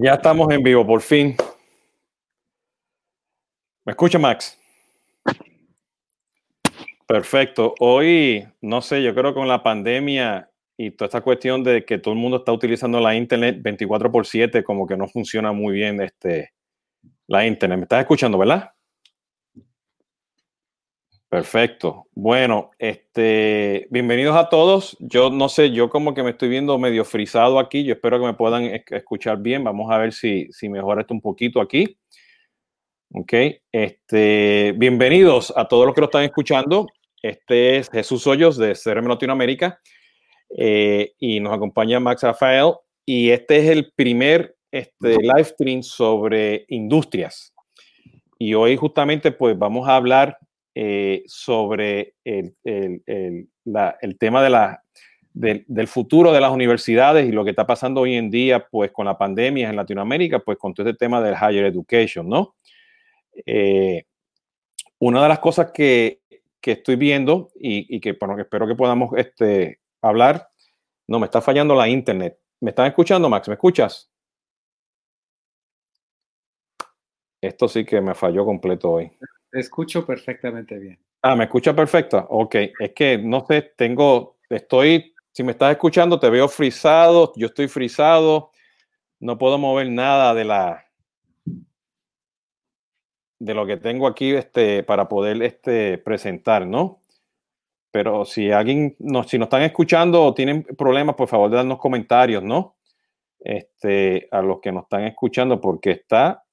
Ya estamos en vivo, por fin. ¿Me escucha, Max? Perfecto. Hoy, no sé, yo creo que con la pandemia y toda esta cuestión de que todo el mundo está utilizando la internet 24 por 7, como que no funciona muy bien este, la internet. ¿Me estás escuchando, verdad? Perfecto. Bueno, este, bienvenidos a todos. Yo no sé, yo como que me estoy viendo medio frisado aquí. Yo espero que me puedan escuchar bien. Vamos a ver si, si mejora esto un poquito aquí. Ok. Este, bienvenidos a todos los que lo están escuchando. Este es Jesús Hoyos de CRM Latinoamérica eh, y nos acompaña Max Rafael. Y este es el primer este, live stream sobre industrias. Y hoy justamente pues vamos a hablar eh, sobre el, tema de la, del futuro de las universidades y lo que está pasando hoy en día, pues con la pandemia en Latinoamérica, pues con todo este tema del higher education, ¿no? Eh, una de las cosas que, estoy viendo y, que, que espero que podamos este, hablar, no, me está fallando la internet. ¿Me están escuchando, Max? ¿Me escuchas? Esto sí que me falló completo hoy. Te escucho perfectamente bien. Ah, ¿me escucha perfecta? Ok, es que no sé, tengo, estoy, si me estás escuchando, te veo frisado, yo estoy frisado, no puedo mover nada de la, de lo que tengo aquí este, para poder este, presentar, ¿no? Pero si alguien, no, si nos están escuchando o tienen problemas, por favor, de comentarios, ¿no? Este, a los que nos están escuchando, porque está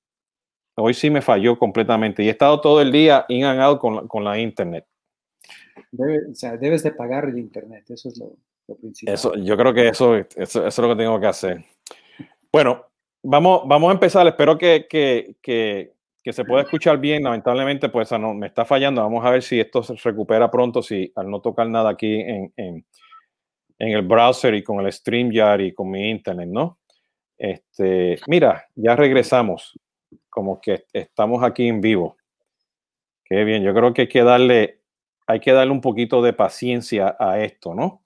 Hoy sí me falló completamente y he estado todo el día in and out con, con la internet. o sea, debes de pagar el internet, eso es lo, principal. Eso, yo creo que eso, eso, es lo que tengo que hacer. Bueno, vamos, vamos a empezar. Espero que, que, que, que se pueda escuchar bien. Lamentablemente, pues no, me está fallando. Vamos a ver si esto se recupera pronto, si al no tocar nada aquí en, en, en el browser y con el StreamYard y con mi internet, ¿no? Este, mira, ya regresamos como que estamos aquí en vivo. Qué bien, yo creo que hay que darle, hay que darle un poquito de paciencia a esto, ¿no?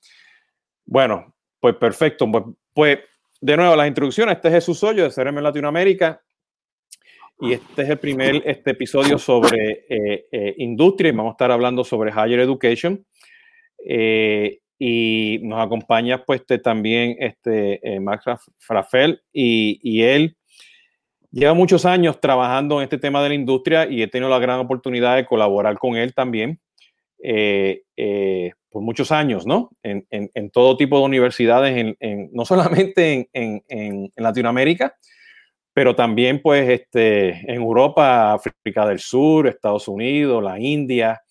Bueno, pues perfecto. Pues, pues de nuevo, las introducciones. Este es Jesús Hoyo de CRM Latinoamérica. Y este es el primer este episodio sobre eh, eh, industria y vamos a estar hablando sobre higher education. Eh, y nos acompaña pues este, también este, Max Rafael y, y él Lleva muchos años trabajando en este tema de la industria y he tenido la gran oportunidad de colaborar con él también eh, eh, por muchos años, ¿no? En, todo tipo de universidades, no solamente en, Latinoamérica, pero también pues este, en Europa, África del Sur, Estados Unidos, la India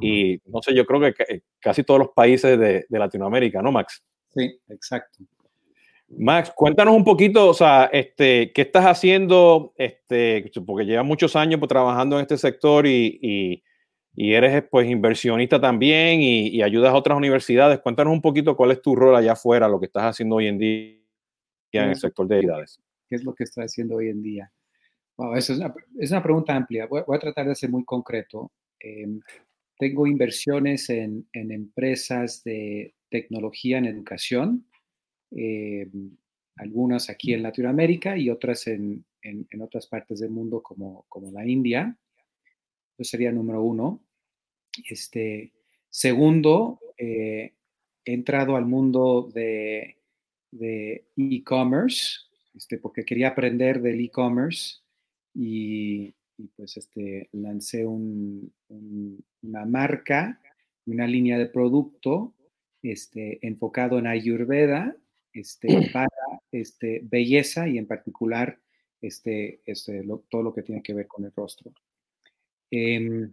y no sé, yo creo que casi todos los países de, de Latinoamérica, ¿no, Max? Sí, exacto. Max, cuéntanos un poquito, o sea, este, ¿qué estás haciendo? Este, porque llevas muchos años pues, trabajando en este sector y, eres pues inversionista también y, ayudas a otras universidades. Cuéntanos un poquito cuál es tu rol allá afuera, lo que estás haciendo hoy en día en el sector de edades. ¿Qué es lo que estás haciendo hoy en día? Wow, es una, pregunta amplia. Voy, a tratar de ser muy concreto. Em, tengo inversiones en, en empresas de tecnología en educación eh, algunas aquí en Latinoamérica y otras en, en, otras partes del mundo como, como la India. Eso sería número uno. Este, segundo, eh, he entrado al mundo de e-commerce, este, porque quería aprender del e-commerce y, pues este, lancé un, una marca, una línea de producto este, enfocado en Ayurveda este, para este, belleza y en particular este, este, todo lo que tiene que ver con el rostro. Em,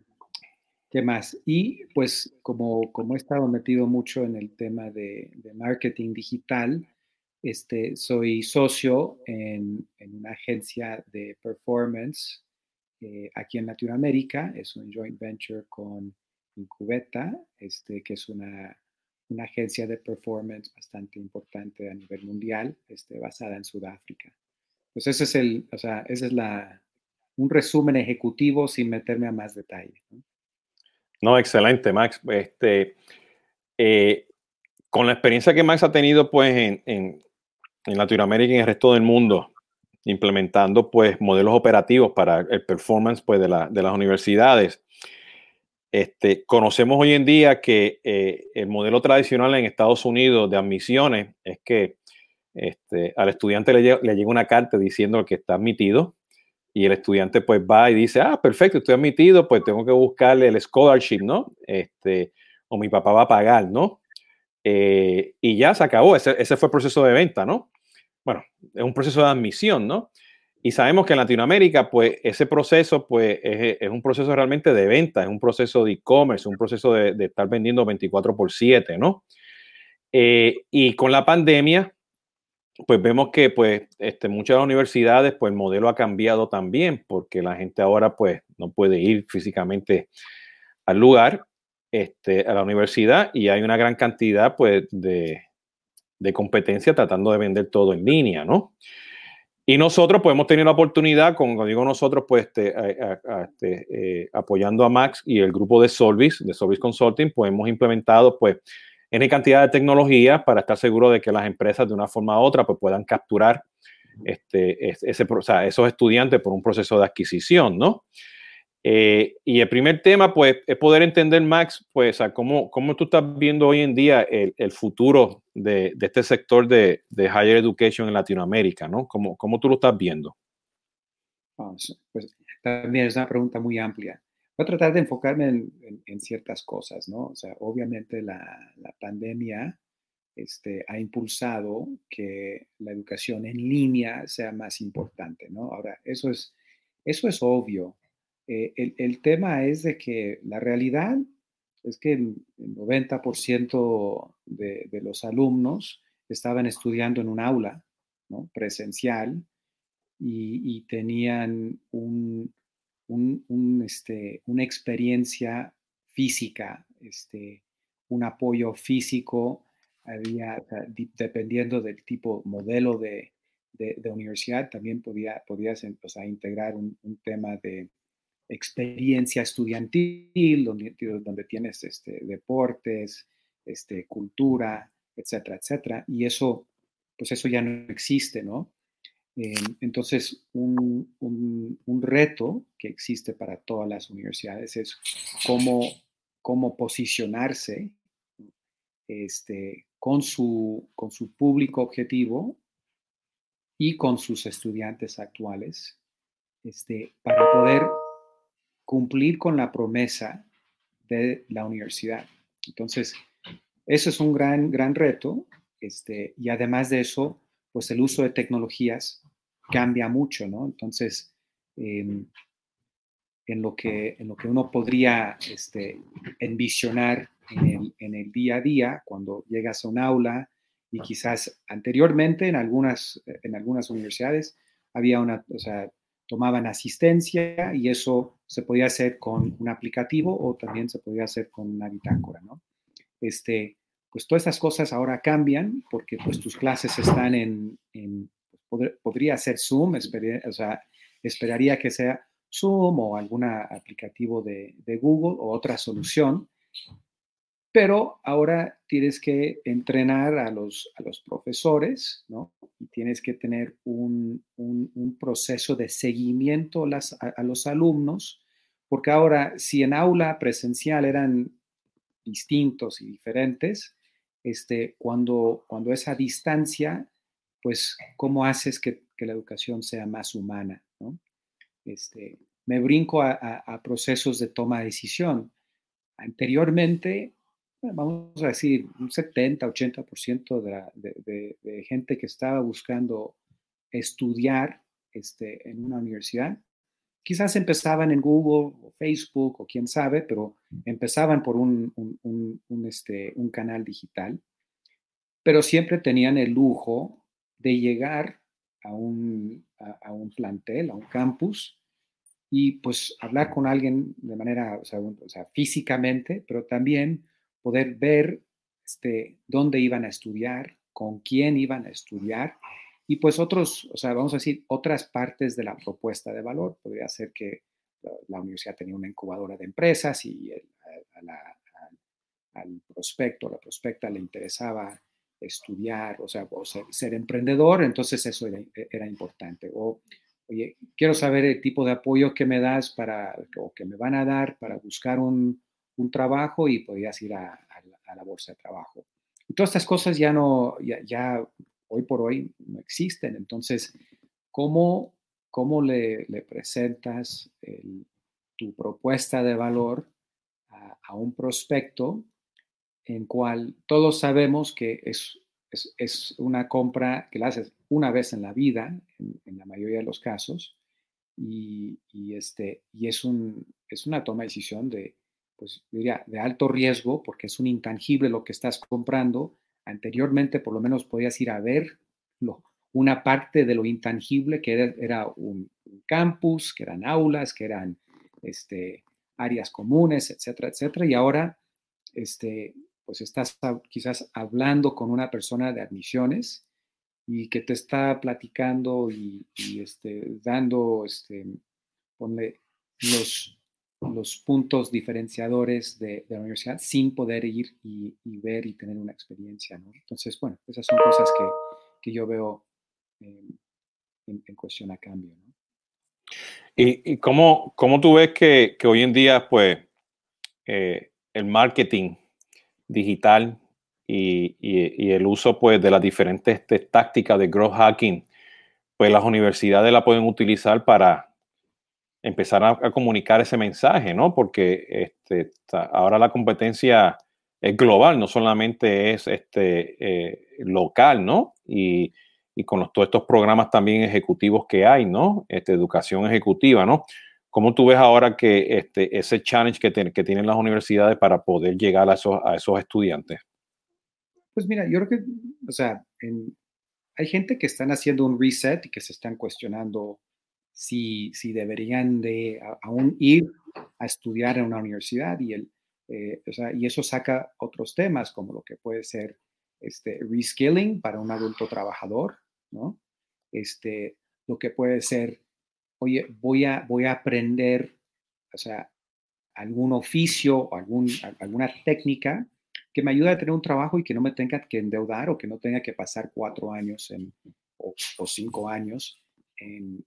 ¿Qué más? Y pues como, como he estado metido mucho en el tema de, marketing digital, este, soy socio en, una agencia de performance eh, aquí en Latinoamérica. Es un joint venture con Incubeta, este, que es una una agencia de performance bastante importante a nivel mundial, este, basada en Sudáfrica. Pues ese es el, o sea, ese es la, un resumen ejecutivo sin meterme a más detalle. No, excelente, Max. Este, eh, con la experiencia que Max ha tenido pues en, en, Latinoamérica y en el resto del mundo, implementando pues modelos operativos para el performance pues, de, la, de las universidades. Este, conocemos hoy en día que eh, el modelo tradicional en Estados Unidos de admisiones es que este, al estudiante le, le, llega una carta diciendo que está admitido y el estudiante pues va y dice, ah, perfecto, estoy admitido, pues tengo que buscarle el scholarship, ¿no? Este, o mi papá va a pagar, ¿no? Eh, y ya se acabó, ese, ese, fue el proceso de venta, ¿no? Bueno, es un proceso de admisión, ¿no? Y sabemos que en Latinoamérica, pues ese proceso, pues es, es un proceso realmente de venta, es un proceso de e-commerce, un proceso de, de, estar vendiendo 24 por 7, ¿no? Eh, y con la pandemia, pues vemos que pues este, muchas universidades, pues el modelo ha cambiado también, porque la gente ahora pues no puede ir físicamente al lugar, este, a la universidad, y hay una gran cantidad pues de, de competencia tratando de vender todo en línea, ¿no? Y nosotros pues hemos tenido la oportunidad, como digo nosotros, pues este, este, eh, apoyando a Max y el grupo de Solvis, de Solvis Consulting, pues hemos implementado pues N cantidad de tecnologías para estar seguro de que las empresas de una forma u otra pues, puedan capturar este, ese, esos estudiantes por un proceso de adquisición, ¿no? Eh, y el primer tema, pues, es poder entender, Max, pues, a cómo, cómo tú estás viendo hoy en día el, el futuro de, de, este sector de, de, higher education en Latinoamérica, ¿no? ¿Cómo, cómo tú lo estás viendo? Oh, pues, también es una pregunta muy amplia. Voy a tratar de enfocarme en, en, en, ciertas cosas, ¿no? O sea, obviamente la, la pandemia este, ha impulsado que la educación en línea sea más importante, ¿no? Ahora, eso es, eso es obvio. Eh, el, el, tema es de que la realidad es que el 90% de, de, los alumnos estaban estudiando en un aula, ¿no? Presencial y, y tenían un un, este, una experiencia física, este, un apoyo físico, había, o dependiendo del tipo, modelo de, de, universidad, también podía, podías o sea, integrar un, tema de experiencia estudiantil, donde, tienes este, deportes, este, cultura, etcétera, etcétera. Y eso, pues eso ya no existe, ¿no? Eh, entonces, un, un, un, reto que existe para todas las universidades es cómo, cómo posicionarse este, con, su, con su público objetivo y con sus estudiantes actuales este, para poder cumplir con la promesa de la universidad. Entonces, eso es un gran, gran reto este, y además de eso, pues el uso de tecnologías cambia mucho, ¿no? Entonces, eh, en, lo que, en lo que uno podría este, envisionar en el, en el, día a día, cuando llegas a un aula y quizás anteriormente en algunas, en algunas universidades había una, o sea, tomaban asistencia y eso se podía hacer con un aplicativo o también se podía hacer con una bitácora, ¿no? Este, pues todas estas cosas ahora cambian porque pues tus clases están en, en podría ser Zoom, o sea, esperaría que sea Zoom o algún aplicativo de, Google o otra solución, pero ahora tienes que entrenar a los, a los profesores, ¿no? Y tienes que tener un, un, proceso de seguimiento a los alumnos, porque ahora si en aula presencial eran distintos y diferentes, este, cuando, cuando esa distancia pues, ¿cómo haces que, la educación sea más humana? ¿no? Este, me brinco a, procesos de toma de decisión. Anteriormente, vamos a decir, un 70, 80% de, la, de, gente que estaba buscando estudiar este, en una universidad, quizás empezaban en Google o Facebook o quién sabe, pero empezaban por un, un, un, un este, un canal digital, pero siempre tenían el lujo de llegar a un, a, a un plantel, a un campus, y pues hablar con alguien de manera, o sea, o sea, físicamente, pero también poder ver este, dónde iban a estudiar, con quién iban a estudiar, y pues otros, o sea, vamos a decir, otras partes de la propuesta de valor. Podría ser que la, la universidad tenía una incubadora de empresas y el, a la, a, al prospecto, la prospecta le interesaba estudiar, o sea, ser, emprendedor, entonces eso era, importante. O, oye, quiero saber el tipo de apoyo que me das para, o que me van a dar para buscar un, trabajo y podías ir a, la bolsa de trabajo. Y todas estas cosas ya no, ya, hoy por hoy no existen. Entonces, ¿cómo, cómo le, presentas tu propuesta de valor a, un prospecto en cual todos sabemos que es, es, una compra que la haces una vez en la vida, en, la mayoría de los casos, y, este, y es, un, es una toma de decisión de, pues, diría, de alto riesgo, porque es un intangible lo que estás comprando. Anteriormente, por lo menos, podías ir a ver una parte de lo intangible, que era, un, campus, que eran aulas, que eran este, áreas comunes, etcétera, etcétera. Y ahora, este, pues estás quizás hablando con una persona de admisiones y que te está platicando y, este, dando, los, los puntos diferenciadores de, la universidad sin poder ir y, ver y tener una experiencia. ¿no? Entonces, bueno, esas son cosas que, que yo veo en, en, cuestión a cambio. ¿Y, cómo, cómo, tú ves que, que, hoy en día, pues, eh, el marketing digital y, y, el uso, pues, de las diferentes tácticas de growth hacking, pues las universidades la pueden utilizar para empezar a, comunicar ese mensaje, ¿no? Porque este, ahora la competencia es global, no solamente es este, eh, local, ¿no? Y, y con todos estos programas también ejecutivos que hay, ¿no? Este, educación ejecutiva, ¿no? ¿Cómo tú ves ahora que este, ese challenge que, que tienen las universidades para poder llegar a esos, a esos estudiantes? Pues mira, yo creo que, o sea, hay gente que están haciendo un reset y que se están cuestionando si, si deberían de aún ir a estudiar en una universidad y, el, eh, y eso saca otros temas como lo que puede ser este, reskilling para un adulto trabajador, ¿no? Este, lo que puede ser, oye, voy a, voy a aprender, o sea, algún oficio o algún, alguna técnica que me ayude a tener un trabajo y que no me tenga que endeudar o que no tenga que pasar cuatro años en, o, o cinco años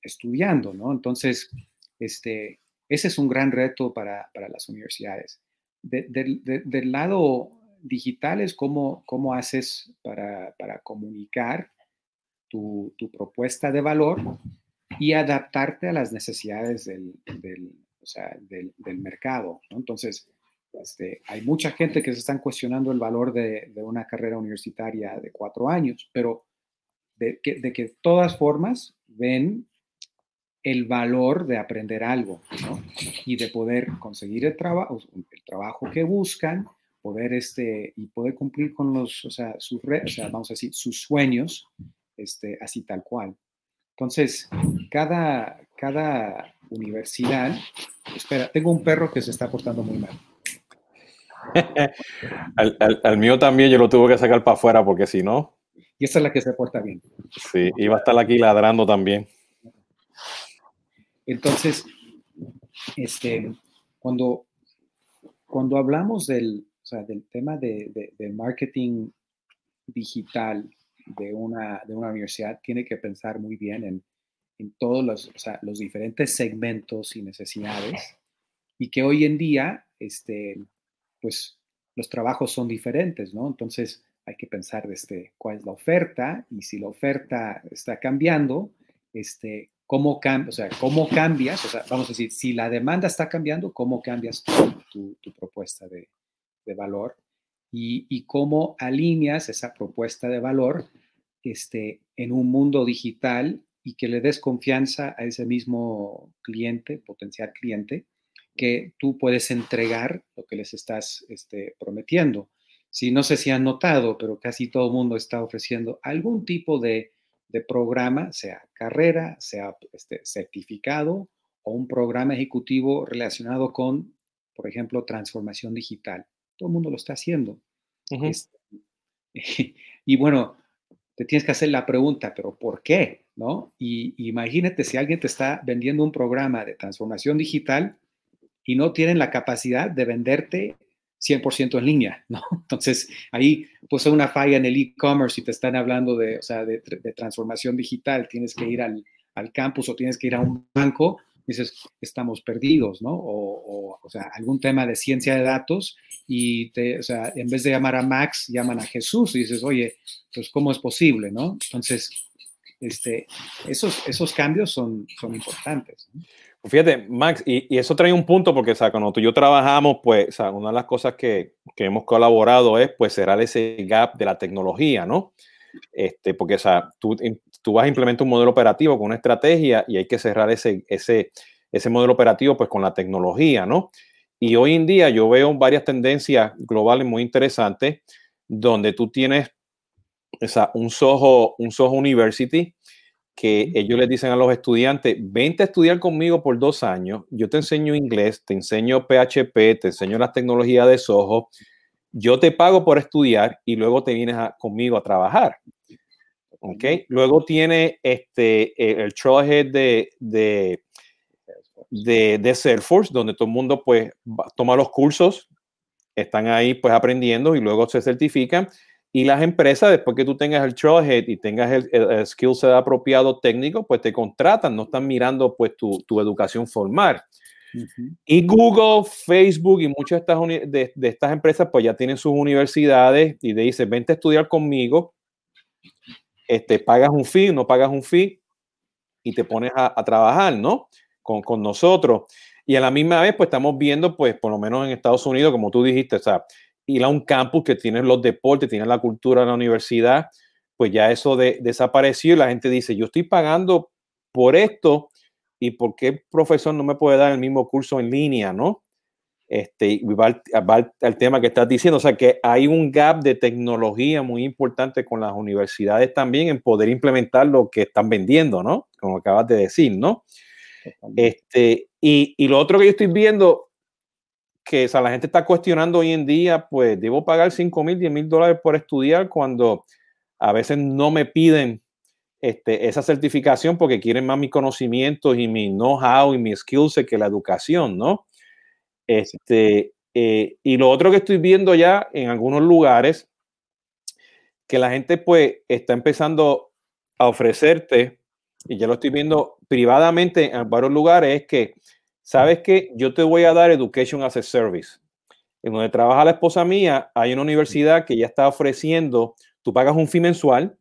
estudiando, ¿no? Entonces, este, ese es un gran reto para, las universidades. del lado digital es cómo, cómo haces para, comunicar tu, propuesta de valor y adaptarte a las necesidades del, mercado. Entonces, este, hay mucha gente que se están cuestionando el valor de, una carrera universitaria de cuatro años, pero de que, de todas formas ven el valor de aprender algo y de poder conseguir el, trabajo el trabajo que buscan, poder este, y poder cumplir con los, o sea, sus, o sea, vamos a decir, sus sueños, este, así tal cual. Entonces, cada, cada universidad, espera, tengo un perro que se está portando muy mal. al, mío también yo lo tuve que sacar para afuera porque si no, y esa es la que se porta bien. Sí, iba a estar aquí ladrando también. Entonces, este, cuando, cuando hablamos del, del tema de, marketing digital de una, de una universidad, tiene que pensar muy bien en, todos los, los diferentes segmentos y necesidades y que hoy en día, este, pues, los trabajos son diferentes, ¿no? Entonces, hay que pensar este, cuál es la oferta y si la oferta está cambiando, este, cómo, o sea, cómo cambias, vamos a decir, si la demanda está cambiando, cómo cambias tu, propuesta de, valor y, cómo alineas esa propuesta de valor este, en un mundo digital y que le des confianza a ese mismo cliente, potencial cliente, que tú puedes entregar lo que les estás este, prometiendo. Si no sé si han notado, pero casi todo el mundo está ofreciendo algún tipo de, programa, sea carrera, sea este, certificado o un programa ejecutivo relacionado con, por ejemplo, transformación digital. Todo el mundo lo está haciendo. Este, y bueno, te tienes que hacer la pregunta, pero ¿por qué? ¿No? Y imagínate si alguien te está vendiendo un programa de transformación digital y no tienen la capacidad de venderte 100% en línea, ¿no? Entonces, ahí pues una falla en el e-commerce y te están hablando de, o sea, de, transformación digital, tienes que ir al, al, campus o tienes que ir a un banco, dices, estamos perdidos, ¿no? O, o, sea, algún tema de ciencia de datos y, te, o sea, en vez de llamar a Max, llaman a Jesús y dices, oye, pues, ¿cómo es posible, no? Entonces, este, esos, esos cambios son, son importantes. Fíjate, Max, y, eso trae un punto porque, o cuando tú y yo trabajamos, pues, o una de las cosas que, que, hemos colaborado es, pues, cerrar ese gap de la tecnología, ¿no? Este, porque, o sea, tú, tú vas a implementar un modelo operativo con una estrategia y hay que cerrar ese, ese, ese modelo operativo, pues, con la tecnología, ¿no? Y hoy en día yo veo varias tendencias globales muy interesantes donde tú tienes o un Soho, un Soho University que ellos les dicen a los estudiantes, vente a estudiar conmigo por dos años, yo te enseño inglés, te enseño PHP, te enseño las tecnologías de Soho, yo te pago por estudiar y luego te vienes conmigo a trabajar. ¿Ok? Luego tiene este, el Trailhead de, de, de, de Salesforce, donde todo el mundo pues toma los cursos, están ahí pues aprendiendo y luego se certifican. Y las empresas, después que tú tengas el trailhead y tengas el, el, skill set apropiado técnico, pues te contratan, no están mirando pues tu, tu educación formal. Y Google, Facebook y muchas de estas, de, de, estas empresas pues ya tienen sus universidades y te dicen, vente a estudiar conmigo, este, pagas un fee, no pagas un fee y te pones a, a trabajar, ¿no? Con, con, nosotros. Y a la misma vez pues estamos viendo pues por lo menos en Estados Unidos, como tú dijiste, o sea, ir a un campus que tiene los deportes, tiene la cultura de la universidad, pues ya eso de, desapareció y la gente dice, yo estoy pagando por esto y por qué el profesor no me puede dar el mismo curso en línea, ¿no? Este, va, va al tema que estás diciendo, o sea que hay un gap de tecnología muy importante con las universidades también en poder implementar lo que están vendiendo, ¿no? Como acabas de decir, ¿no? Este, y, y, lo otro que yo estoy viendo que o sea, la gente está cuestionando hoy en día, pues debo pagar 5 mil, 10 mil dólares por estudiar cuando a veces no me piden este, esa certificación porque quieren más mis conocimientos y mi know-how y mi skills que la educación, ¿no? Este, eh, y lo otro que estoy viendo ya en algunos lugares, que la gente pues está empezando a ofrecerte, y ya lo estoy viendo privadamente en varios lugares, es que ¿sabes qué? Yo te voy a dar Education as a Service. En donde trabaja la esposa mía, hay una universidad que ya está ofreciendo, tú pagas un fee mensual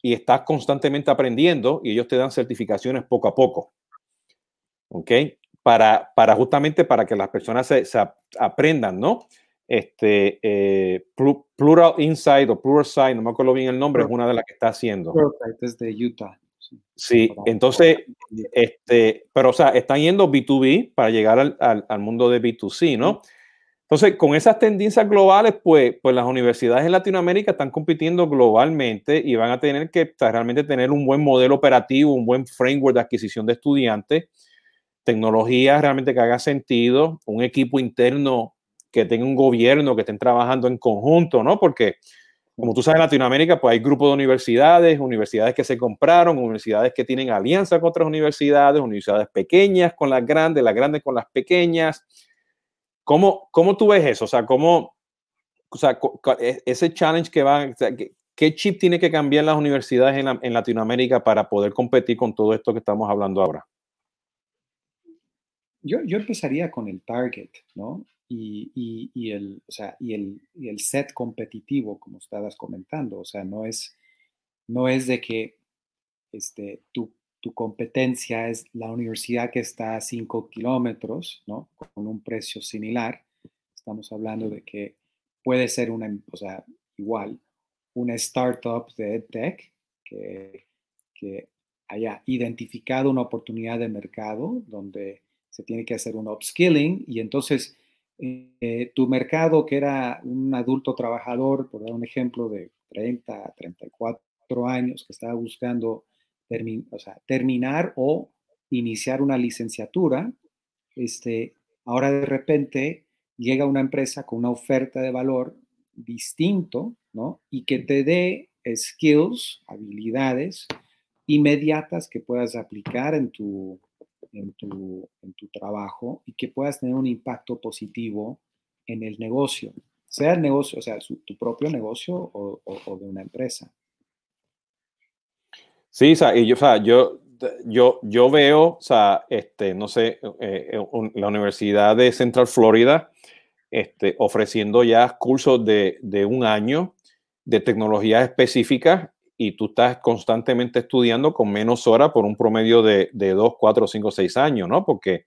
y estás constantemente aprendiendo y ellos te dan certificaciones poco a poco. ¿Ok? Para, para justamente para que las personas se, se aprendan, ¿no? Este, eh, Plural Insight o Plural Side, no me acuerdo bien el nombre, es una de las que está haciendo. Es de Utah. Sí, entonces, este, pero o sea, están yendo B2B para llegar al, al, al, mundo de B2C, ¿no? Entonces, con esas tendencias globales, pues, pues las universidades en Latinoamérica están compitiendo globalmente y van a tener que realmente tener un buen modelo operativo, un buen framework de adquisición de estudiantes, tecnología realmente que haga sentido, un equipo interno que tenga un gobierno que estén trabajando en conjunto, ¿no? Porque como tú sabes, en Latinoamérica, pues hay grupos de universidades, universidades que se compraron, universidades que tienen alianza con otras universidades, universidades pequeñas con las grandes, las grandes con las pequeñas. ¿Cómo, cómo tú ves eso? O sea, ¿cómo, o sea, e, ese challenge que va, o sea, ¿qué chip tiene que cambiar las universidades en, en Latinoamérica para poder competir con todo esto que estamos hablando ahora? Yo, yo, empezaría con el target, ¿no? Y, y, el, o sea, y, el, y el set competitivo, como estabas comentando. O sea, no es, no es de que este, tu, tu competencia es la universidad que está a 5 kilómetros, ¿no? Con un precio similar. Estamos hablando de que puede ser una, o sea, igual, una startup de EdTech que, que haya identificado una oportunidad de mercado donde se tiene que hacer un upskilling y entonces eh, tu mercado, que era un adulto trabajador, por dar un ejemplo, de 30 34 años, que estaba buscando terminar o iniciar una licenciatura, este, ahora de repente llega una empresa con una oferta de valor distinto, ¿no? Y que te dé skills, habilidades inmediatas que puedas aplicar en tu, en tu, en tu trabajo y que puedas tener un impacto positivo en el negocio, sea el negocio, o sea, tu propio negocio o, de una empresa. Sí, y yo, o sea, yo, yo, yo veo, o sea, este, no sé, eh, eh, la Universidad de Central Florida este, ofreciendo ya cursos de, de un año de tecnologías específicas y tú estás constantemente estudiando con menos horas por un promedio de, de 2, 4, 5, 6 años, ¿no? Porque,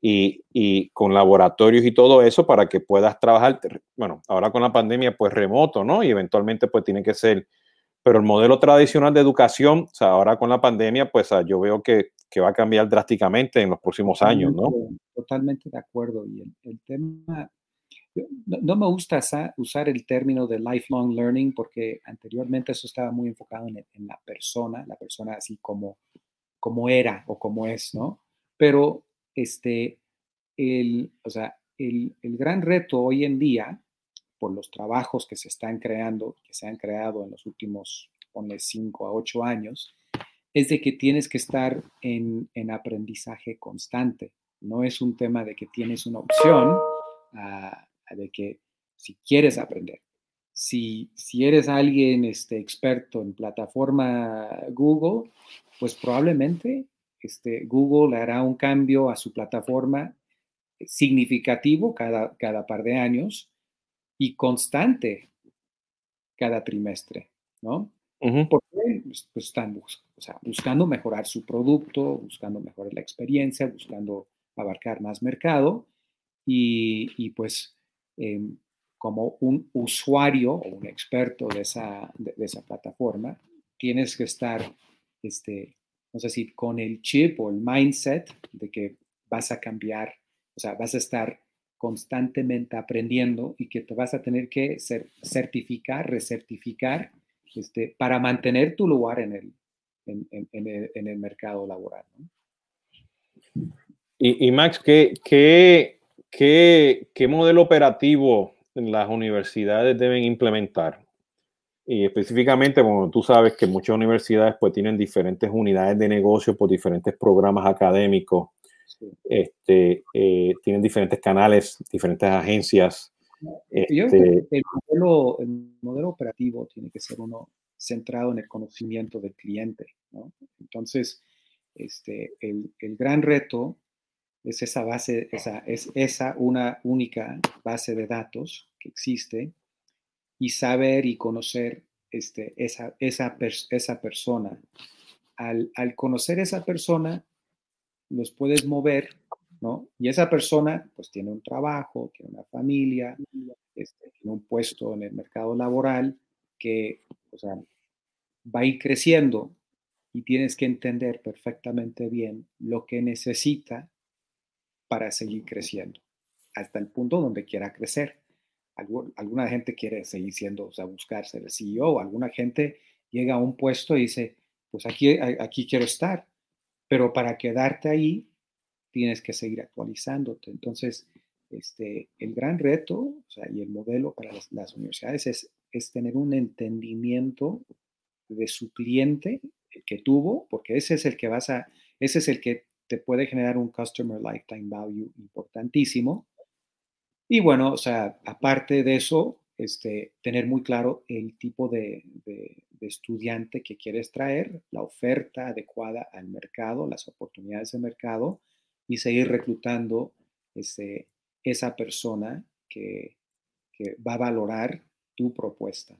y, y, con laboratorios y todo eso para que puedas trabajar, bueno, ahora con la pandemia, pues remoto, ¿no? Y eventualmente, pues tiene que ser, pero el modelo tradicional de educación, o sea, ahora con la pandemia, pues yo veo que, que va a cambiar drásticamente en los próximos años, ¿no? Totalmente de acuerdo. Y el, el tema no, me gusta usar el término de lifelong learning porque anteriormente eso estaba muy enfocado en, la persona, la persona así como, como era o como es, ¿no? Pero este, el, o sea, el, gran reto hoy en día, por los trabajos que se están creando, que se han creado en los últimos, ponle 5 a 8 años, es de que tienes que estar en, en aprendizaje constante. No es un tema de que tienes una opción. a de que si quieres aprender, si, si eres alguien este, experto en plataforma Google, pues probablemente este, Google hará un cambio a su plataforma significativo cada, cada par de años y constante cada trimestre, ¿no? Porque pues, pues, están buscando mejorar su producto, buscando mejorar la experiencia, buscando abarcar más mercado y, y pues Em, como un usuario o un experto de esa, de, esa plataforma, tienes que estar, este, no sé si con el chip o el mindset de que vas a cambiar, o sea, vas a estar constantemente aprendiendo y que te vas a tener que certificar, recertificar, este, para mantener tu lugar en el, en, el, en el, mercado laboral. Y, y, Max, ¿qué, qué, ¿Qué, modelo operativo las universidades deben implementar? Y específicamente, bueno, tú sabes que muchas universidades pues tienen diferentes unidades de negocio por diferentes programas académicos, este, eh, tienen diferentes canales, diferentes agencias. Este el modelo, el modelo operativo tiene que ser uno centrado en el conocimiento del cliente. ¿no? Entonces, este, el, el, gran reto es esa base, esa, es esa una única base de datos que existe y saber y conocer este, esa, esa, esa persona. Al, al, conocer esa persona, los puedes mover, ¿no? Y esa persona, pues tiene un trabajo, tiene una familia, este, tiene un puesto en el mercado laboral que, o sea, va a ir creciendo y tienes que entender perfectamente bien lo que necesita para seguir creciendo, hasta el punto donde quiera crecer. alguna gente quiere seguir siendo, o sea, buscar ser el CEO, alguna gente llega a un puesto y dice, pues aquí, aquí quiero estar, pero para quedarte ahí tienes que seguir actualizándote. Entonces, este, el gran reto o sea, y el modelo para las, universidades es, es, tener un entendimiento de su cliente que tuvo, porque ese es el que vas a, ese es el que te puede generar un Customer Lifetime Value importantísimo. Y bueno, o sea, aparte de eso, este, tener muy claro el tipo de, estudiante que quieres traer, la oferta adecuada al mercado, las oportunidades de mercado y seguir reclutando este, esa persona que, va a valorar tu propuesta.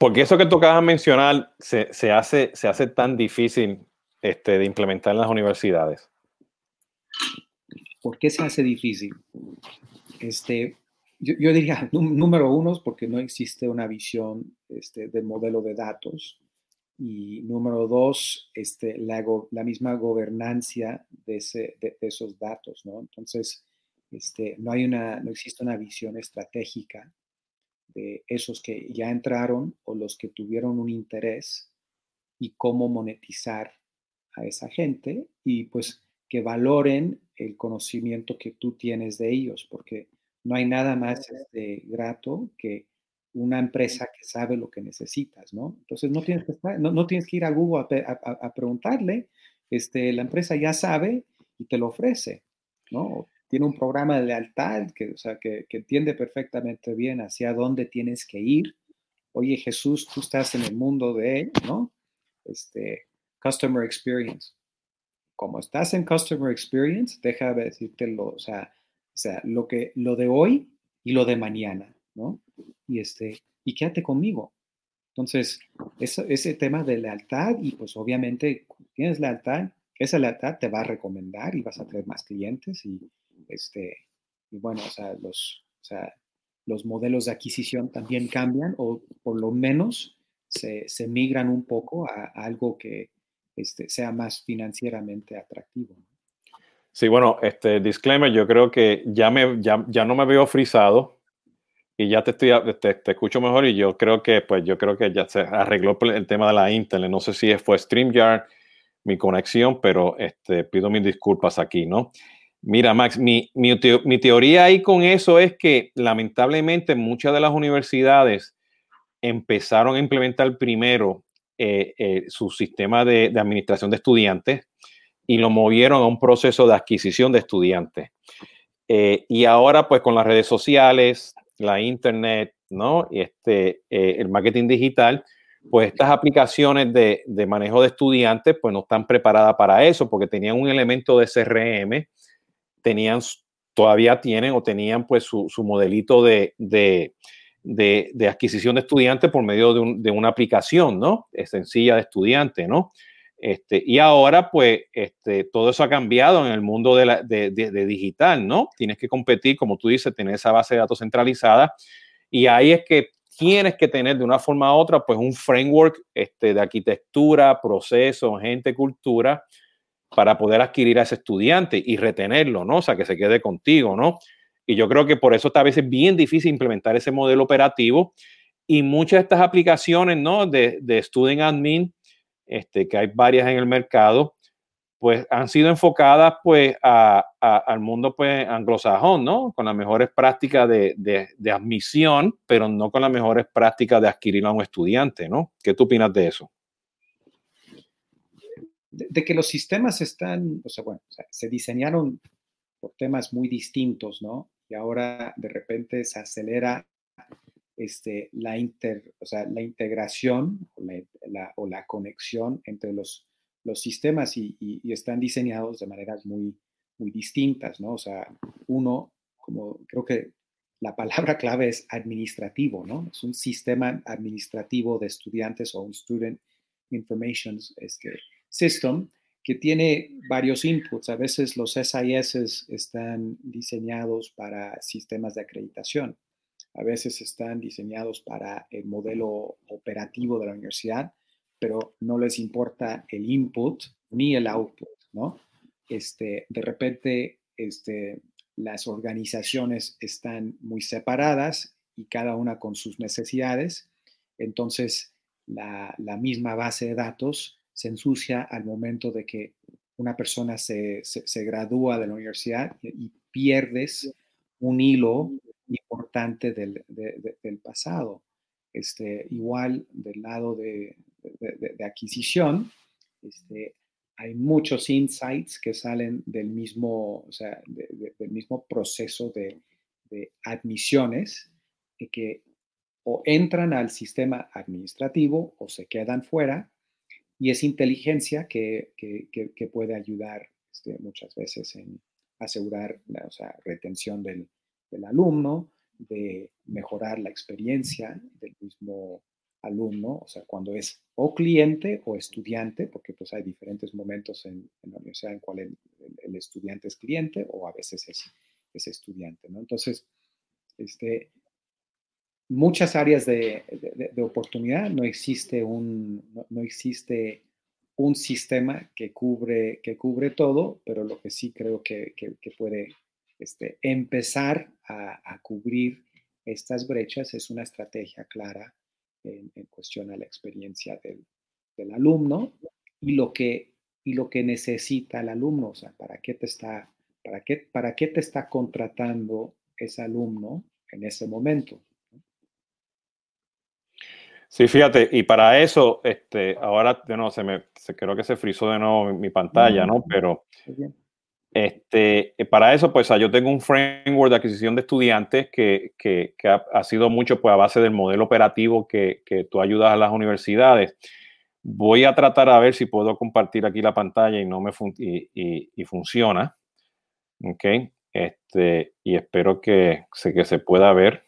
porque eso que tocaba mencionar se, se, hace, se hace tan difícil este, de implementar en las universidades? ¿Por qué se hace difícil? Este, yo, diría, número uno, porque no existe una visión este, del modelo de datos. Y número dos, este, la, la misma gobernancia de, ese, de, esos datos, ¿no? Entonces, este, no, hay una, no existe una visión estratégica de esos que ya entraron o los que tuvieron un interés y cómo monetizar a esa gente y pues que valoren el conocimiento que tú tienes de ellos, porque no hay nada más este, grato que una empresa que sabe lo que necesitas, ¿no? Entonces no tienes que, no, tienes que ir a Google a, preguntarle, este, la empresa ya sabe y te lo ofrece, ¿no? tiene un programa de lealtad que, o sea, que, que entiende perfectamente bien hacia dónde tienes que ir. Oye, Jesús, tú estás en el mundo de, ¿no? Este, customer experience. Como estás en customer experience, deja de decirte lo, o sea, o sea, lo que, lo de hoy y lo de mañana, ¿no? Y este, y quédate conmigo. Entonces, ese tema de lealtad y pues obviamente tienes lealtad, esa lealtad te va a recomendar y vas a tener más clientes y, este, y bueno, o sea, los, o sea, los modelos de adquisición también cambian o por lo menos se, se migran un poco a, algo que este, sea más financieramente atractivo. Sí, bueno, este disclaimer, yo creo que ya, me, ya, ya no me veo frisado y ya te, estoy, te, te, escucho mejor y yo creo que, pues yo creo que ya se arregló el tema de la internet. No sé si fue StreamYard, mi conexión, pero este, pido mis disculpas aquí, ¿no? Mira, Max, mi, mi, mi teoría ahí con eso es que lamentablemente muchas de las universidades empezaron a implementar primero eh, eh, su sistema de, administración de estudiantes y lo movieron a un proceso de adquisición de estudiantes. Eh, y ahora, pues con las redes sociales, la internet, ¿no? Y este, el marketing digital, pues estas aplicaciones de, de, manejo de estudiantes, pues no están preparadas para eso, porque tenían un elemento de CRM, tenían, todavía tienen o tenían pues su, su modelito de, de, de, adquisición de estudiantes por medio de, un, de, una aplicación, ¿no? Es sencilla de estudiante, ¿no? Este, y ahora, pues, este, todo eso ha cambiado en el mundo de, digital, ¿no? Tienes que competir, como tú dices, tener esa base de datos centralizada. Y ahí es que tienes que tener de una forma u otra, pues, un framework este, de arquitectura, proceso, gente, cultura, para poder adquirir a ese estudiante y retenerlo, ¿no? O sea, que se quede contigo, ¿no? Y yo creo que por eso está a veces bien difícil implementar ese modelo operativo. Y muchas de estas aplicaciones, ¿no? De, de Student Admin, este, que hay varias en el mercado, pues han sido enfocadas pues a, al mundo pues anglosajón, ¿no? Con las mejores prácticas de, de, admisión, pero no con las mejores prácticas de adquirir a un estudiante, ¿no? ¿Qué tú opinas de eso? De, que los sistemas están, o sea, bueno, se diseñaron por temas muy distintos, ¿no? Y ahora de repente se acelera este, la, inter, o sea, la integración o la, la, o la, conexión entre los, los sistemas y, y, y, están diseñados de maneras muy, muy distintas, ¿no? O sea, uno, como creo que la palabra clave es administrativo, ¿no? Es un sistema administrativo de estudiantes o un Student Information este, System que tiene varios inputs. A veces los SIS están diseñados para sistemas de acreditación a veces están diseñados para el modelo operativo de la universidad, pero no les importa el input ni el output, ¿no? Este, de repente, este, las organizaciones están muy separadas y cada una con sus necesidades, entonces la, la misma base de datos se ensucia al momento de que una persona se, se, gradúa de la universidad y, pierdes un hilo importante del, de, del pasado. Este, igual del lado de, de adquisición, este, hay muchos insights que salen del mismo, o sea, del mismo proceso de, admisiones que o entran al sistema administrativo o se quedan fuera y es inteligencia que, que, que puede ayudar este, muchas veces en asegurar la o sea, retención del, alumno, de mejorar la experiencia del mismo alumno, o sea, cuando es o cliente o estudiante, porque pues hay diferentes momentos en, en la universidad en cual el, el, el, estudiante es cliente o a veces es, es estudiante, ¿no? Entonces, este, muchas áreas de, de, de oportunidad, no existe un, no, no, existe un sistema que cubre, que cubre todo, pero lo que sí creo que, que, que puede este, empezar a, a, cubrir estas brechas es una estrategia clara en, en cuestión a la experiencia del, del, alumno y lo, que, y lo que necesita el alumno, o sea, para qué te está, para qué, para qué te está contratando ese alumno en ese momento. Sí, fíjate, y para eso, este, ahora, de nuevo, se me, se creo que se frizó de nuevo mi, mi pantalla, ¿no? Pero, Este, para eso, pues yo tengo un framework de adquisición de estudiantes que, que, ha, sido mucho pues, a base del modelo operativo que, que, tú ayudas a las universidades. Voy a tratar a ver si puedo compartir aquí la pantalla y no me y, y, funciona. Ok. Este, y espero que se, que se pueda ver.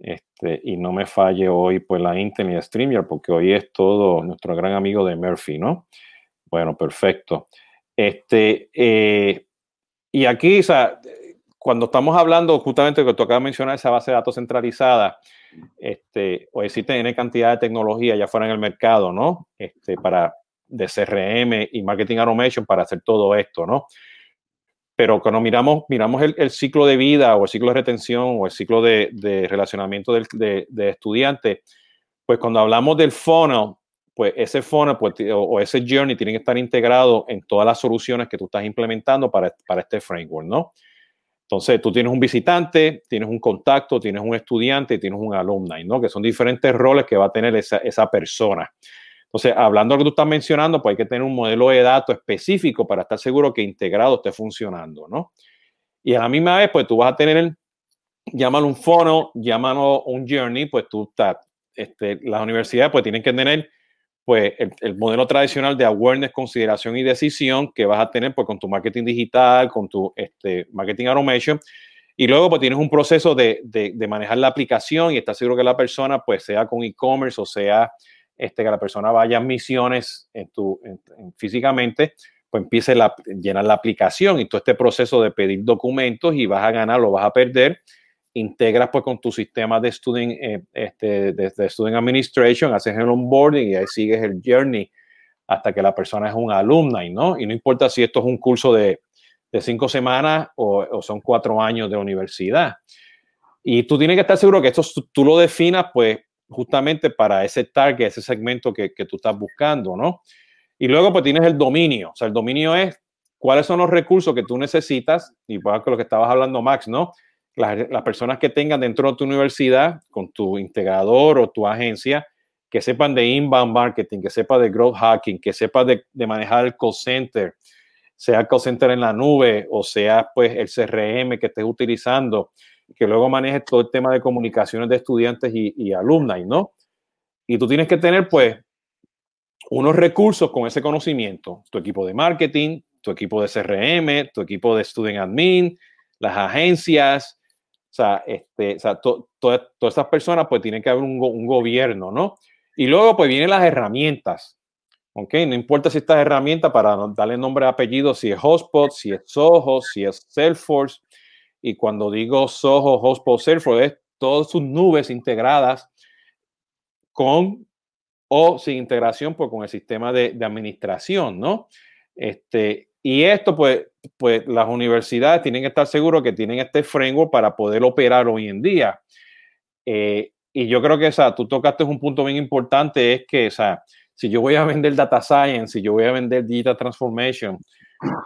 Este, y no me falle hoy pues la Intel y StreamYard, porque hoy es todo nuestro gran amigo de Murphy, ¿no? Bueno, perfecto. Este, eh, y aquí, cuando estamos hablando justamente que tú acabas de mencionar esa base de datos centralizada, este, o existe N cantidad de tecnología ya fuera en el mercado, ¿no? Este, para de CRM y marketing automation para hacer todo esto, ¿no? Pero cuando miramos, miramos el, ciclo de vida o el ciclo de retención o el ciclo de, relacionamiento de, de estudiantes, pues cuando hablamos del funnel, pues ese funnel pues, o, ese journey tiene que estar integrado en todas las soluciones que tú estás implementando para, para este framework, ¿no? Entonces, tú tienes un visitante, tienes un contacto, tienes un estudiante y tienes un alumni, ¿no? Que son diferentes roles que va a tener esa, esa persona. Entonces, hablando de lo que tú estás mencionando, pues hay que tener un modelo de datos específico para estar seguro que integrado esté funcionando, ¿no? Y a la misma vez, pues tú vas a tener, llámalo un funnel, llámalo un journey, pues tú estás, este, las universidades pues tienen que tener pues el, modelo tradicional de awareness, consideración y decisión que vas a tener pues, con tu marketing digital, con tu este, marketing automation. Y luego pues tienes un proceso de, de, manejar la aplicación y estás seguro que la persona pues sea con e-commerce o sea este, que la persona vaya a misiones en tu, físicamente, pues empiece a llenar la aplicación y todo este proceso de pedir documentos y vas a ganar o vas a perder integras pues con tu sistema de student, eh, este, de, student administration, haces el onboarding y ahí sigues el journey hasta que la persona es un alumni, ¿no? Y no importa si esto es un curso de, de cinco semanas o, o, son cuatro años de universidad. Y tú tienes que estar seguro que esto tú lo definas pues justamente para ese target, ese segmento que, que tú estás buscando, ¿no? Y luego pues tienes el dominio, o sea, el dominio es cuáles son los recursos que tú necesitas, y pues lo que estabas hablando Max, ¿no? las, personas que tengan dentro de tu universidad, con tu integrador o tu agencia, que sepan de inbound marketing, que sepan de growth hacking, que sepan de, manejar el call center, sea call center en la nube o sea pues el CRM que estés utilizando, que luego manejes todo el tema de comunicaciones de estudiantes y, y ¿no? Y tú tienes que tener pues unos recursos con ese conocimiento, tu equipo de marketing, tu equipo de CRM, tu equipo de student admin, las agencias, o sea, este, o sea todas estas personas pues tienen que haber un, un, gobierno, ¿no? Y luego pues vienen las herramientas, ¿ok? No importa si estas herramientas para darle nombre y apellido, si es Hotspot, si es Soho, si es Salesforce. Y cuando digo Soho, Hotspot, Salesforce, es todas sus nubes integradas con o sin integración pues, con el sistema de, de administración, ¿no? Este, y esto, pues, pues las universidades tienen que estar seguros que tienen este framework para poder operar hoy en día. Eh, y yo creo que, o sea, tú tocaste un punto bien importante, es que, o sea, si yo voy a vender data science, si yo voy a vender digital transformation,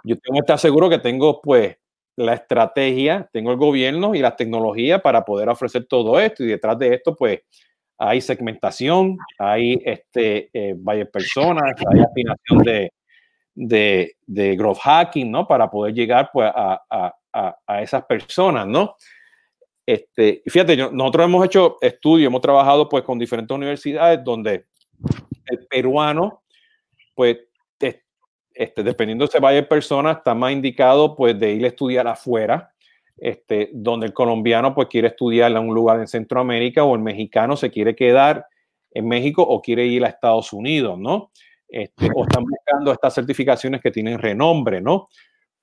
yo tengo que estar seguro que tengo, pues, la estrategia, tengo el gobierno y las tecnologías para poder ofrecer todo esto. Y detrás de esto, pues, hay segmentación, hay este, eh, varias personas, hay afinación de, de, de growth hacking, ¿no? Para poder llegar pues, a, a, a, esas personas, ¿no? Este, fíjate, nosotros hemos hecho estudios, hemos trabajado pues con diferentes universidades donde el peruano, pues, este, dependiendo de si vaya persona, está más indicado pues de ir a estudiar afuera, este, donde el colombiano pues quiere estudiar en un lugar en Centroamérica o el mexicano se quiere quedar en México o quiere ir a Estados Unidos, ¿no? Este, o están buscando estas certificaciones que tienen renombre, ¿no?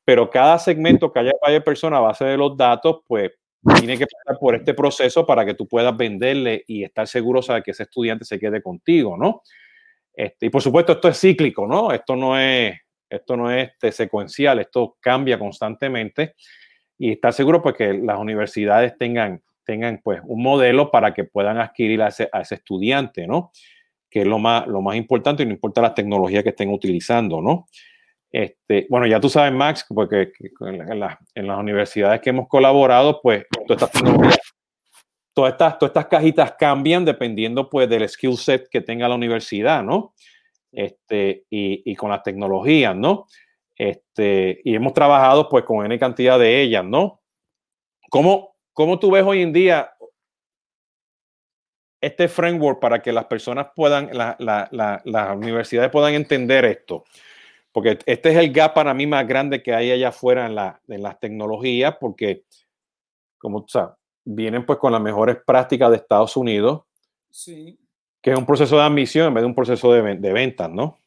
Pero cada segmento que haya, haya persona a base de los datos, pues tiene que pasar por este proceso para que tú puedas venderle y estar seguro de que ese estudiante se quede contigo, ¿no? Este, y por supuesto, esto es cíclico, ¿no? Esto no es, esto no es este, secuencial, esto cambia constantemente y estar seguro pues que las universidades tengan, tengan pues un modelo para que puedan adquirir a ese, estudiante, ¿no? que es lo más, lo más importante y no importa las tecnologías que estén utilizando, ¿no? Este, bueno, ya tú sabes, Max, porque en, las universidades que hemos colaborado, pues todas estas todas estas, todas estas cajitas cambian dependiendo pues del skill set que tenga la universidad, ¿no? Este, y, y con las tecnologías, ¿no? Este, y hemos trabajado pues con N cantidad de ellas, ¿no? ¿Cómo, cómo tú ves hoy en día este framework para que las personas puedan, las universidades puedan entender esto? Porque este es el gap para mí más grande que hay allá afuera en, la, en las tecnologías, porque, como tú sabes, vienen pues con las mejores prácticas de Estados Unidos. Sí. Que es un proceso de admisión en vez de un proceso de, de ventas, ¿no?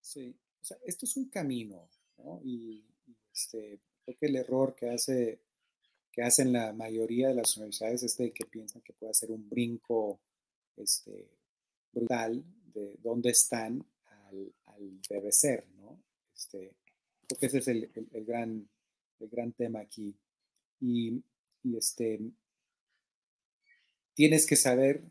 Sí. O sea, esto es un camino, ¿no? Y, este, creo que el error que hace que hacen la mayoría de las universidades es que piensan que puede hacer un brinco este, brutal de dónde están al, al debe ser, ¿no? Este, creo que ese es el, el, gran, el gran tema aquí. Y, y, este, tienes que saber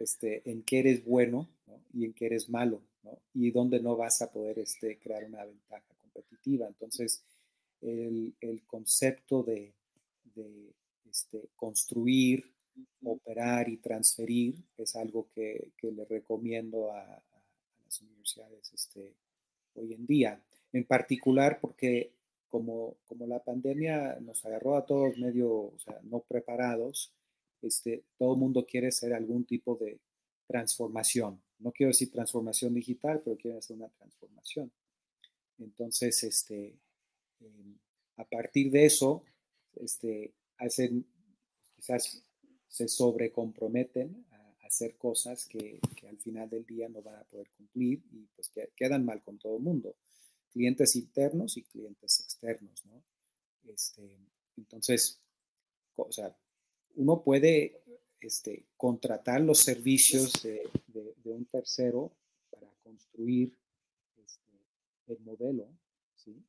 este, en qué eres bueno y en qué eres malo, ¿no? y dónde no vas a poder este, crear una ventaja competitiva. Entonces, el, el concepto de, de este, construir, operar y transferir es algo que, que le recomiendo a, a, las universidades este, hoy en día. En particular porque como, como la pandemia nos agarró a todos medio, o sea, no preparados, este, todo el mundo quiere hacer algún tipo de transformación. No quiero decir transformación digital, pero quiere hacer una transformación. Entonces, este, eh, a partir de eso, este, hacen, quizás se sobrecomprometen a hacer cosas que, al final del día no van a poder cumplir y pues que, quedan mal con todo el mundo. Clientes internos y clientes externos, ¿no? Este, entonces, o sea, uno puede este, contratar los servicios de, de, un tercero para construir este, el modelo, ¿sí?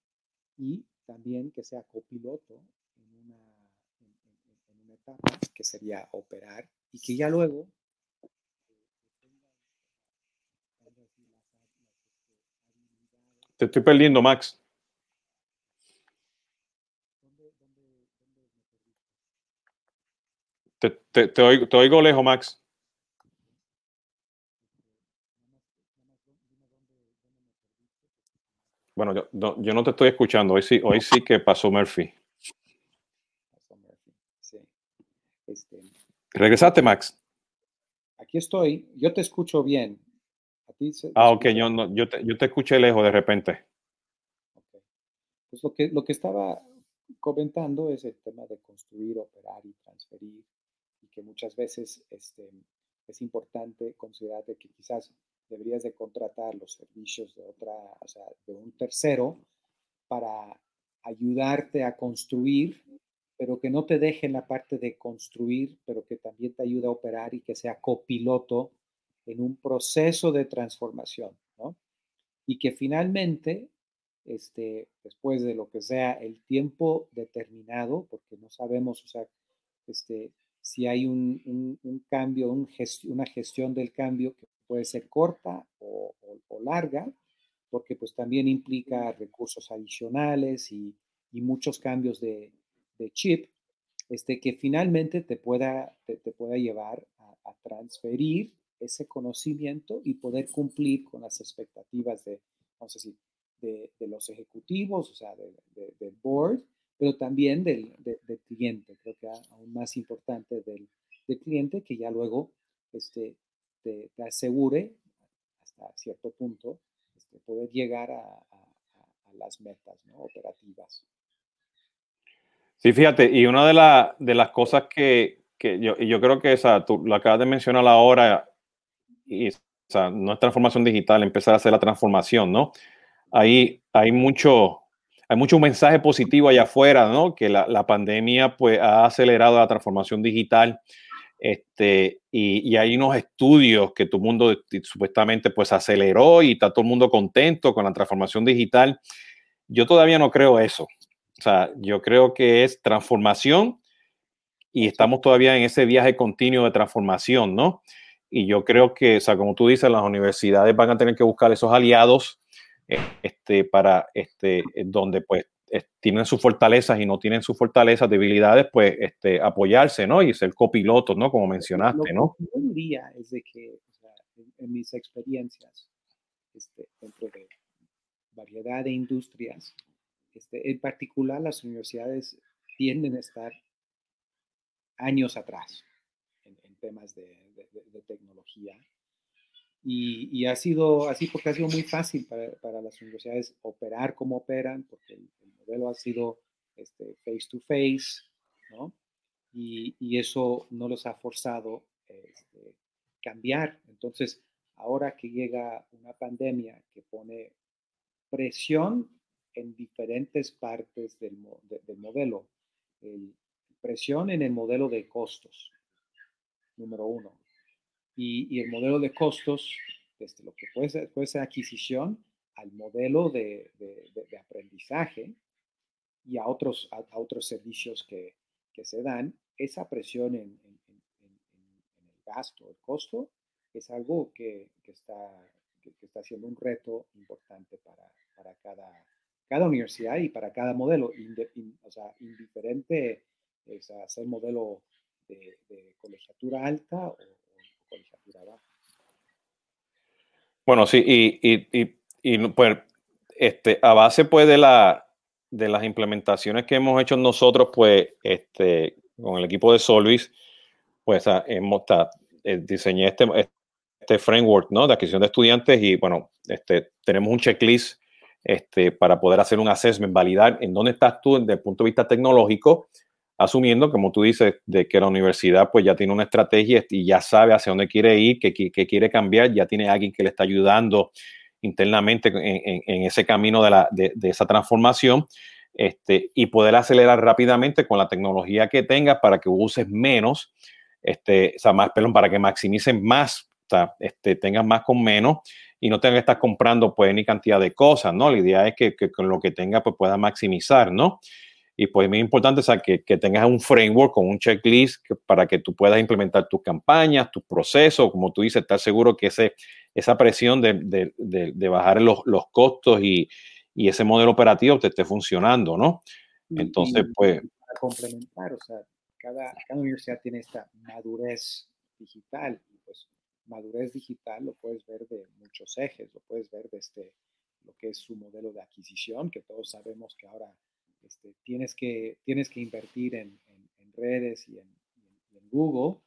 Y también que sea copiloto en una, en, una etapa que sería operar y que ya luego Te estoy perdiendo, Max. Te, te, te, oigo, te oigo lejos, Max. Bueno, yo no, yo no te estoy escuchando. Hoy sí, hoy sí que pasó Murphy. Pasó Murphy, sí. Este, ¿Regresaste, Max? Aquí estoy. Yo te escucho bien. ¿A ti se, ah, ok. Yo, no, yo, te, yo te escuché lejos de repente. Okay. Pues lo que, lo que estaba comentando es el tema de construir, operar y transferir y que muchas veces este, es importante considerar que quizás deberías de contratar los servicios de otra, o sea, de un tercero para ayudarte a construir, pero que no te deje en la parte de construir, pero que también te ayude a operar y que sea copiloto en un proceso de transformación, ¿no? Y que finalmente, este, después de lo que sea el tiempo determinado, porque no sabemos, o sea, este, si hay un, un, un cambio, un gest una gestión del cambio que puede ser corta o, o, o, larga, porque pues también implica recursos adicionales y, y muchos cambios de, de, chip, este, que finalmente te pueda, te, te pueda llevar a, a, transferir ese conocimiento y poder cumplir con las expectativas de, vamos a decir, de, de los ejecutivos, o sea, del board, pero también del, de, del, cliente, creo que aún más importante del, del cliente, que ya luego este, te, te, asegure hasta cierto punto este, poder llegar a, a, a las metas ¿no? operativas. Sí, fíjate, y una de, la, de las cosas que, que yo, yo creo que esa, tú lo acabas de mencionar ahora, y o sea, no es transformación digital, empezar a hacer la transformación, ¿no? Ahí hay mucho, hay mucho mensaje positivo allá afuera, ¿no? Que la, pandemia pues, ha acelerado la transformación digital. Este, y, y, hay unos estudios que el mundo supuestamente pues aceleró y está todo el mundo contento con la transformación digital. Yo todavía no creo eso. O sea, yo creo que es transformación y estamos todavía en ese viaje continuo de transformación, ¿no? Y yo creo que, o sea, como tú dices, las universidades van a tener que buscar esos aliados este, para este, donde pues tienen sus fortalezas y no tienen sus fortalezas, debilidades, pues este, apoyarse, ¿no? Y ser copilotos, ¿no? Como mencionaste, ¿no? Lo que yo diría es de que, o sea, en, en, mis experiencias, este, dentro de variedad de industrias. Este, en particular, las universidades tienden a estar años atrás en, temas de, tecnología. Y, ha sido así porque ha sido muy fácil para, las universidades operar como operan, porque el, modelo ha sido este, face to face, ¿no? Y, eso no los ha forzado este, cambiar. Entonces, ahora que llega una pandemia que pone presión en diferentes partes del, modelo, presión en el modelo de costos, número uno, y, el modelo de costos, desde lo que puede ser, puede ser adquisición al modelo de, aprendizaje y a otros, a, otros servicios que, se dan, esa presión en, el gasto, el costo, es algo que, está, que, está siendo un reto importante para, para cada, cada universidad y para cada modelo, o sea, indiferente es hacer modelo de, colegiatura alta o, Bueno, sí, y, pues, este, a base pues de, la, de las implementaciones que hemos hecho nosotros, pues, este, con el equipo de Solvis, pues hemos eh, diseñé este, este framework ¿no? de adquisición de estudiantes y bueno, este, tenemos un checklist este, para poder hacer un assessment, validar en dónde estás tú desde el punto de vista tecnológico, asumiendo, como tú dices, de que la universidad pues ya tiene una estrategia y ya sabe hacia dónde quiere ir, que, quiere cambiar, ya tiene alguien que le está ayudando internamente en, ese camino de, la, de, esa transformación este, y poder acelerar rápidamente con la tecnología que tengas para que uses menos, este, o sea, más, perdón, para que maximicen más, o sea, este, tengas más con menos y no tengas que estar comprando pues ni cantidad de cosas, ¿no? La idea es que, con lo que tengas pues puedas maximizar, ¿no? Y pues es muy importante o que, que, tengas un framework con un checklist para que tú puedas implementar tus campañas, tus procesos, como tú dices, estar seguro que ese, esa presión de, de, de, bajar los, los costos y, y, ese modelo operativo te esté funcionando, ¿no? Entonces, pues... Para complementar, o sea, cada, cada universidad tiene esta madurez digital madurez digital lo puedes ver de muchos ejes, lo puedes ver desde lo que es su modelo de adquisición, que todos sabemos que ahora este, tienes, que, tienes que invertir en, redes y en, Google.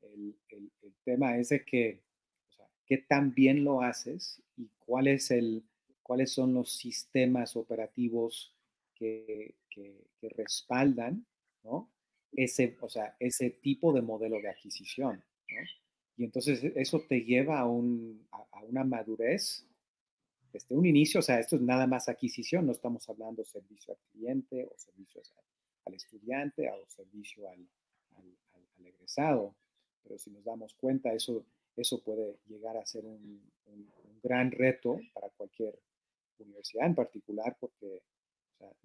El, tema es de que, o sea, qué tan bien lo haces y cuál es el, cuáles son los sistemas operativos que, respaldan ¿no? ese, o sea, ese tipo de modelo de adquisición. ¿no? Y entonces eso te lleva a, un, a, una madurez desde un inicio, o sea, esto es nada más adquisición, no estamos hablando servicio al cliente o servicio al estudiante o servicio al, al, egresado, pero si nos damos cuenta, eso, eso puede llegar a ser un, un, gran reto para cualquier universidad en particular, porque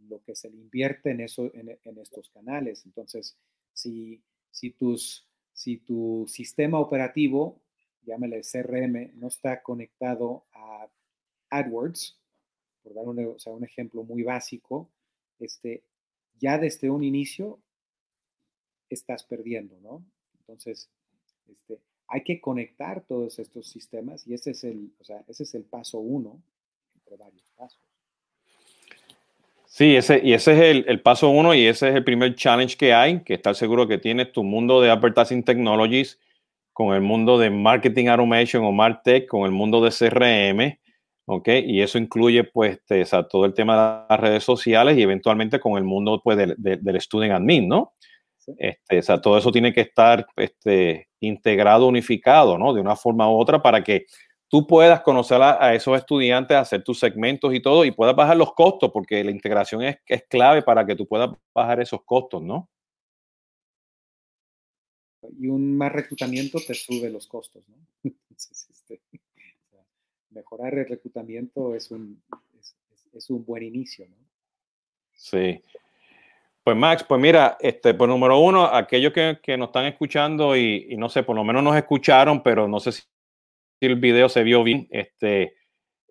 lo que se le invierte en, eso, en, estos canales, entonces, si, si tus si tu sistema operativo, llámale CRM, no está conectado a AdWords, por dar un, ejemplo muy básico, este, ya desde un inicio estás perdiendo, ¿no? Entonces, este, hay que conectar todos estos sistemas y ese es el, ese es el paso uno entre varios pasos. Sí, ese, y ese es el, paso uno y ese es el primer challenge que hay, que estar seguro que tienes tu mundo de Advertising Technologies con el mundo de Marketing Automation o MarTech, con el mundo de CRM, ¿ok? Y eso incluye pues todo el tema de las redes sociales y eventualmente con el mundo pues del, del Student Admin, ¿no? Este, o sea, todo eso tiene que estar este, integrado, unificado, ¿no? De una forma u otra para que tú puedas conocer a, esos estudiantes, hacer tus segmentos y todo, y puedas bajar los costos, porque la integración es, es clave para que tú puedas bajar esos costos, ¿no? Y un más reclutamiento te sube los costos, ¿no? Entonces, este, mejorar el reclutamiento es un, es, un buen inicio, ¿no? Sí. Pues Max, pues mira, este, pues número uno, aquellos que, que nos están escuchando y, no sé, por lo menos nos escucharon, pero no sé si el video se vio bien, este,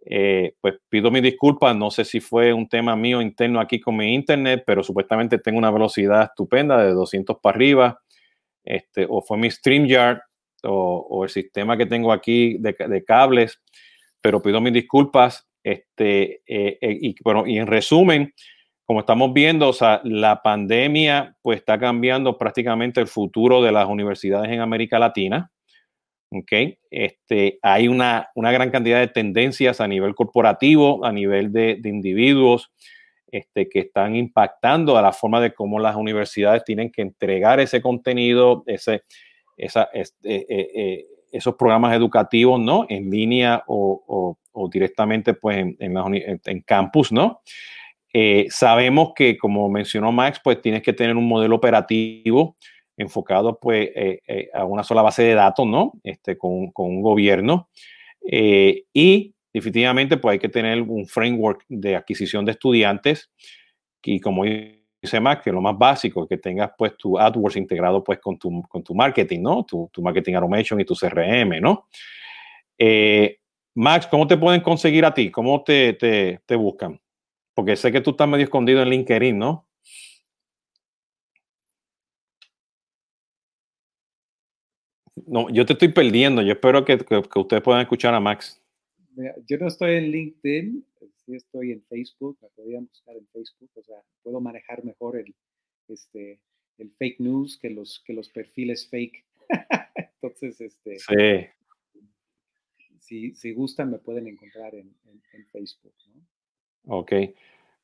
eh, pues pido mis disculpas. No sé si fue un tema mío interno aquí con mi internet, pero supuestamente tengo una velocidad estupenda de 200 para arriba. Este, o fue mi StreamYard o, el sistema que tengo aquí de, cables, pero pido mis disculpas. Este, y, bueno, y en resumen, como estamos viendo, o sea, la pandemia pues está cambiando prácticamente el futuro de las universidades en América Latina. Okay. Este, hay una, una, gran cantidad de tendencias a nivel corporativo, a nivel de, de individuos, este, que están impactando a la forma de cómo las universidades tienen que entregar ese contenido, ese, esa, este, eh, eh, esos programas educativos, ¿no? En línea o, o, directamente, pues, en, en, campus, ¿no? Eh, sabemos que, como mencionó Max, pues tienes que tener un modelo operativo enfocado pues eh, eh, a una sola base de datos, ¿no? Este, con, con un gobierno. Y definitivamente pues hay que tener un framework de adquisición de estudiantes y como dice Max, que lo más básico, que tengas pues tu AdWords integrado pues con tu, con tu marketing, ¿no? Tu, tu marketing automation y tu CRM, ¿no? Max, ¿cómo te pueden conseguir a ti? ¿Cómo te, te, te buscan? Porque sé que tú estás medio escondido en LinkedIn, ¿no? No, yo te estoy perdiendo. Yo espero que, ustedes puedan escuchar a Max. Yo no estoy en LinkedIn, sí estoy en Facebook, me podrían buscar en Facebook, o sea, puedo manejar mejor el, este, el fake news que los, que los perfiles fake. Entonces, este, si, si, gustan, me pueden encontrar en, Facebook. Ok,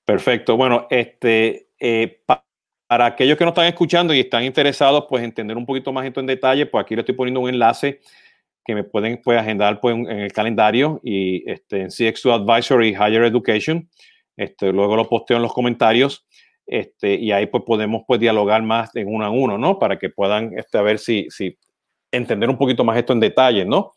perfecto. Bueno, este, eh, para aquellos que nos están escuchando y están interesados, pues entender un poquito más esto en detalle, pues aquí le estoy poniendo un enlace que me pueden pues, agendar pues, en el calendario y este, en CX2 Advisory Higher Education. Este, luego lo posteo en los comentarios este, y ahí pues podemos pues dialogar más en uno a uno, ¿no? Para que puedan este, a ver si, si entender un poquito más esto en detalle, ¿no?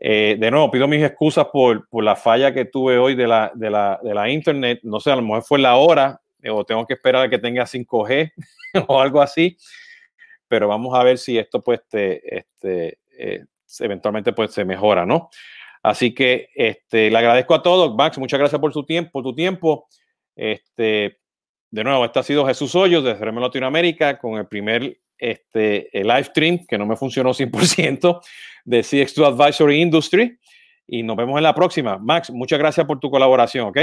Eh, de nuevo, pido mis excusas por, por, la falla que tuve hoy de la, de, la, de la internet. No sé, a lo mejor fue la hora, o tengo que esperar a que tenga 5G o algo así, pero vamos a ver si esto pues te, este, eh, eventualmente pues se mejora, ¿no? Así que este, le agradezco a todos, Max, muchas gracias por su tiempo, tu tiempo. Este, de nuevo, este ha sido Jesús Hoyos de CRM Latinoamérica con el primer este, live stream que no me funcionó 100% de CX2 Advisory Industry y nos vemos en la próxima. Max, muchas gracias por tu colaboración, ¿ok?